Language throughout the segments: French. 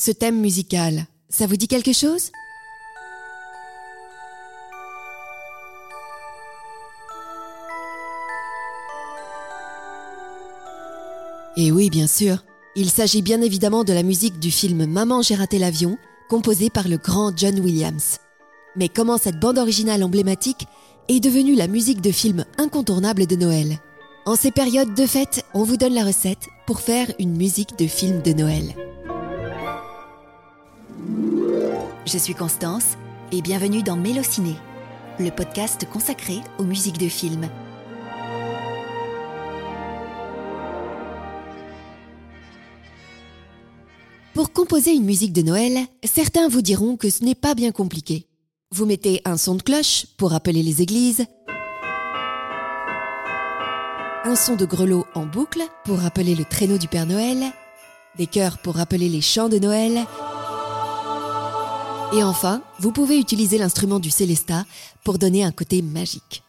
Ce thème musical, ça vous dit quelque chose? Et oui, bien sûr, il s'agit bien évidemment de la musique du film Maman j'ai raté l'avion, composée par le grand John Williams. Mais comment cette bande originale emblématique est devenue la musique de film incontournable de Noël? En ces périodes de fête, on vous donne la recette pour faire une musique de film de Noël. Je suis Constance et bienvenue dans Mélociné, le podcast consacré aux musiques de films. Pour composer une musique de Noël, certains vous diront que ce n'est pas bien compliqué. Vous mettez un son de cloche pour appeler les églises, un son de grelot en boucle pour rappeler le traîneau du Père Noël, des chœurs pour rappeler les chants de Noël, et enfin, vous pouvez utiliser l'instrument du Célesta pour donner un côté magique.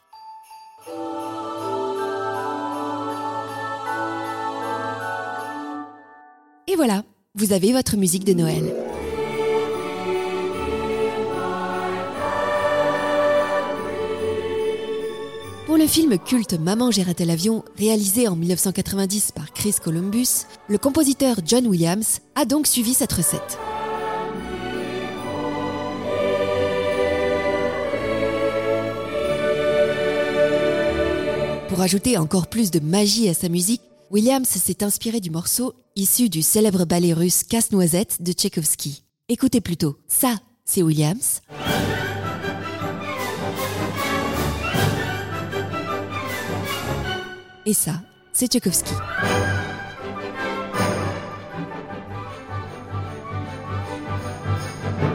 Et voilà, vous avez votre musique de Noël. Pour le film culte Maman j'ai raté l'avion, réalisé en 1990 par Chris Columbus, le compositeur John Williams a donc suivi cette recette. Pour ajouter encore plus de magie à sa musique, Williams s'est inspiré du morceau issu du célèbre ballet russe Casse-Noisette de Tchaïkovski. Écoutez plutôt, ça, c'est Williams. Et ça, c'est Tchaïkovski.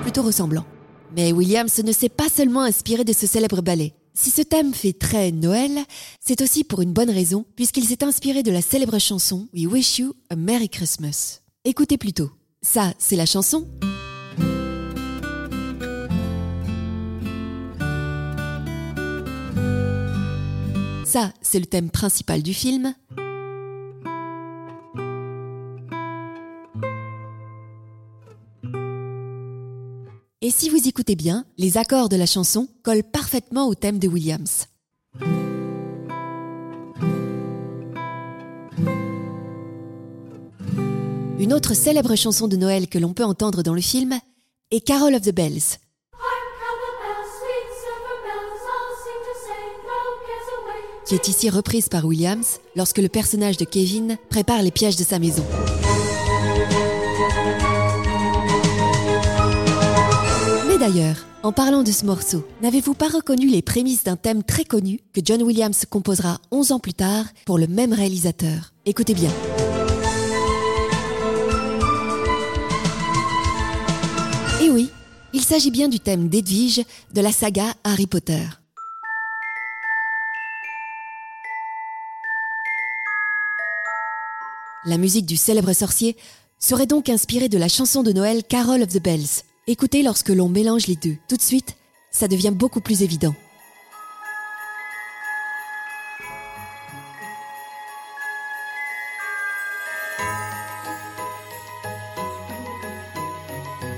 Plutôt ressemblant. Mais Williams ne s'est pas seulement inspiré de ce célèbre ballet. Si ce thème fait très Noël, c'est aussi pour une bonne raison, puisqu'il s'est inspiré de la célèbre chanson We Wish You a Merry Christmas. Écoutez plutôt. Ça, c'est la chanson. Ça, c'est le thème principal du film. Et si vous écoutez bien, les accords de la chanson collent parfaitement au thème de Williams. Une autre célèbre chanson de Noël que l'on peut entendre dans le film est Carol of the Bells. qui est ici reprise par Williams lorsque le personnage de Kevin prépare les pièges de sa maison. D'ailleurs, en parlant de ce morceau, n'avez-vous pas reconnu les prémices d'un thème très connu que John Williams composera 11 ans plus tard pour le même réalisateur? Écoutez bien. Et oui, il s'agit bien du thème d'Edwige de la saga Harry Potter. La musique du célèbre sorcier serait donc inspirée de la chanson de Noël Carol of the Bells. Écoutez lorsque l'on mélange les deux. Tout de suite, ça devient beaucoup plus évident.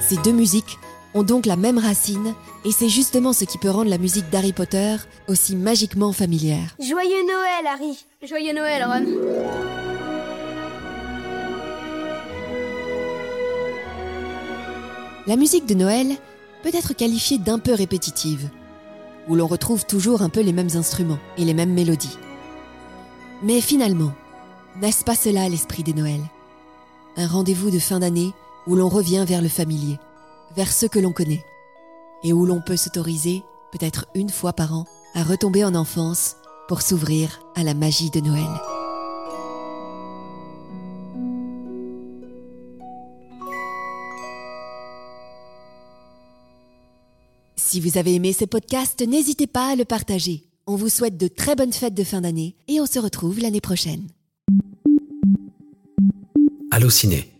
Ces deux musiques ont donc la même racine et c'est justement ce qui peut rendre la musique d'Harry Potter aussi magiquement familière. Joyeux Noël, Harry Joyeux Noël, Ron La musique de Noël peut être qualifiée d'un peu répétitive, où l'on retrouve toujours un peu les mêmes instruments et les mêmes mélodies. Mais finalement, n'est-ce pas cela l'esprit des Noëls? Un rendez-vous de fin d'année où l'on revient vers le familier, vers ceux que l'on connaît, et où l'on peut s'autoriser, peut-être une fois par an, à retomber en enfance pour s'ouvrir à la magie de Noël. Si vous avez aimé ce podcast, n'hésitez pas à le partager. On vous souhaite de très bonnes fêtes de fin d'année et on se retrouve l'année prochaine. Allô Ciné